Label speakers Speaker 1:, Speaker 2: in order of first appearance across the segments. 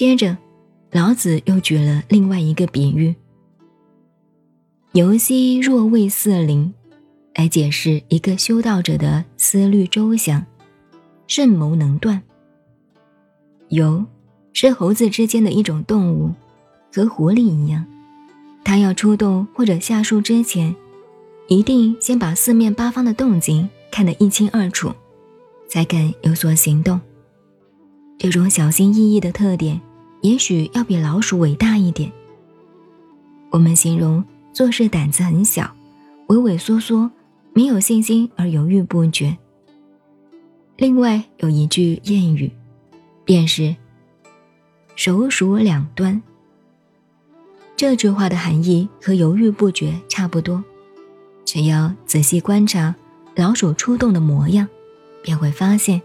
Speaker 1: 接着，老子又举了另外一个比喻：“游兮若为四邻”，来解释一个修道者的思虑周详，慎谋能断。游是猴子之间的一种动物，和狐狸一样，它要出动或者下树之前，一定先把四面八方的动静看得一清二楚，才敢有所行动。这种小心翼翼的特点，也许要比老鼠伟大一点。我们形容做事胆子很小，畏畏缩缩，没有信心而犹豫不决。另外有一句谚语，便是“手鼠两端”。这句话的含义和犹豫不决差不多，只要仔细观察老鼠出洞的模样，便会发现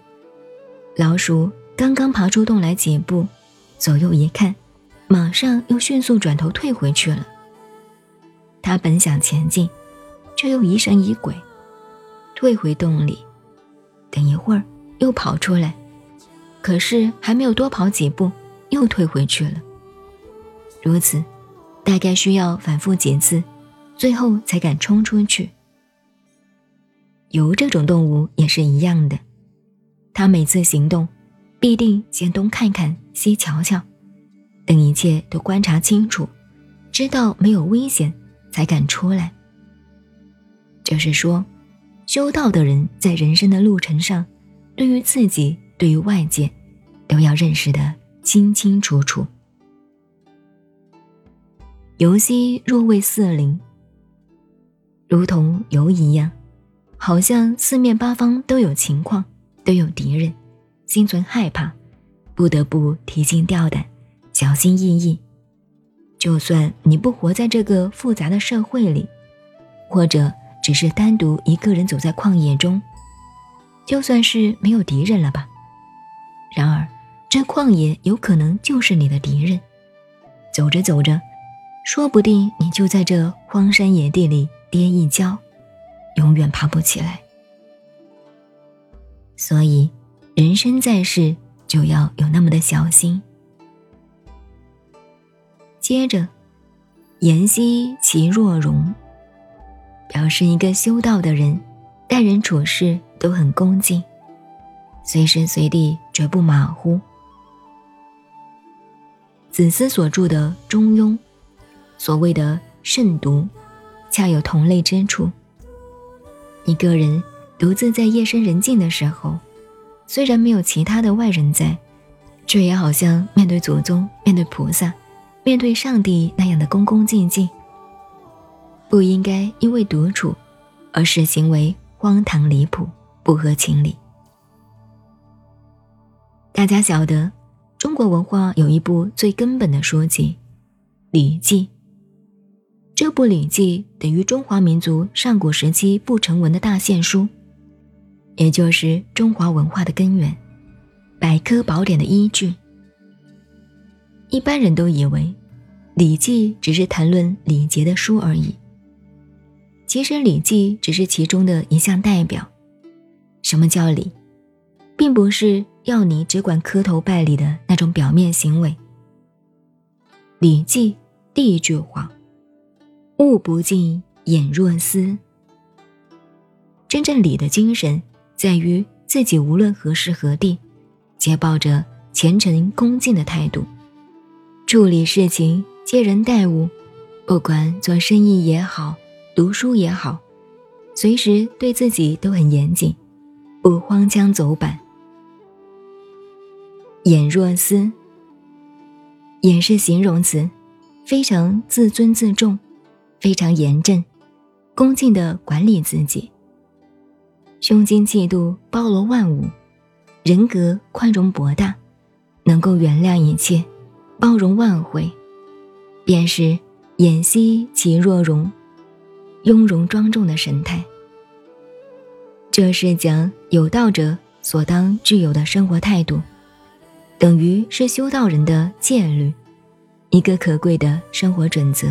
Speaker 1: 老鼠。刚刚爬出洞来几步，左右一看，马上又迅速转头退回去了。他本想前进，却又疑神疑鬼，退回洞里。等一会儿又跑出来，可是还没有多跑几步，又退回去了。如此，大概需要反复几次，最后才敢冲出去。油这种动物也是一样的，它每次行动。必定先东看看西瞧瞧，等一切都观察清楚，知道没有危险，才敢出来。就是说，修道的人在人生的路程上，对于自己，对于外界，都要认识的清清楚楚。游兮若为四邻，如同游一样，好像四面八方都有情况，都有敌人。心存害怕，不得不提心吊胆、小心翼翼。就算你不活在这个复杂的社会里，或者只是单独一个人走在旷野中，就算是没有敌人了吧。然而，这旷野有可能就是你的敌人。走着走着，说不定你就在这荒山野地里跌一跤，永远爬不起来。所以。人生在世，就要有那么的小心。接着，言兮其若容，表示一个修道的人，待人处事都很恭敬，随时随地绝不马虎。子思所著的《中庸》，所谓的慎独，恰有同类之处。一个人独自在夜深人静的时候。虽然没有其他的外人在，却也好像面对祖宗、面对菩萨、面对上帝那样的恭恭敬敬。不应该因为独处，而使行为荒唐离谱、不合情理。大家晓得，中国文化有一部最根本的书籍《礼记》。这部《礼记》等于中华民族上古时期不成文的大宪书。也就是中华文化的根源，百科宝典的依据。一般人都以为《礼记》只是谈论礼节的书而已。其实，《礼记》只是其中的一项代表。什么叫礼？并不是要你只管磕头拜礼的那种表面行为。《礼记》第一句话：“物不进，眼若思。”真正礼的精神。在于自己无论何时何地，皆抱着虔诚恭敬的态度，处理事情、接人待物，不管做生意也好，读书也好，随时对自己都很严谨，不荒腔走板。眼若思，眼是形容词，非常自尊自重，非常严正、恭敬的管理自己。胸襟气度包罗万物，人格宽容博大，能够原谅一切，包容万回，便是眼兮其若容，雍容庄重的神态。这是讲有道者所当具有的生活态度，等于是修道人的戒律，一个可贵的生活准则。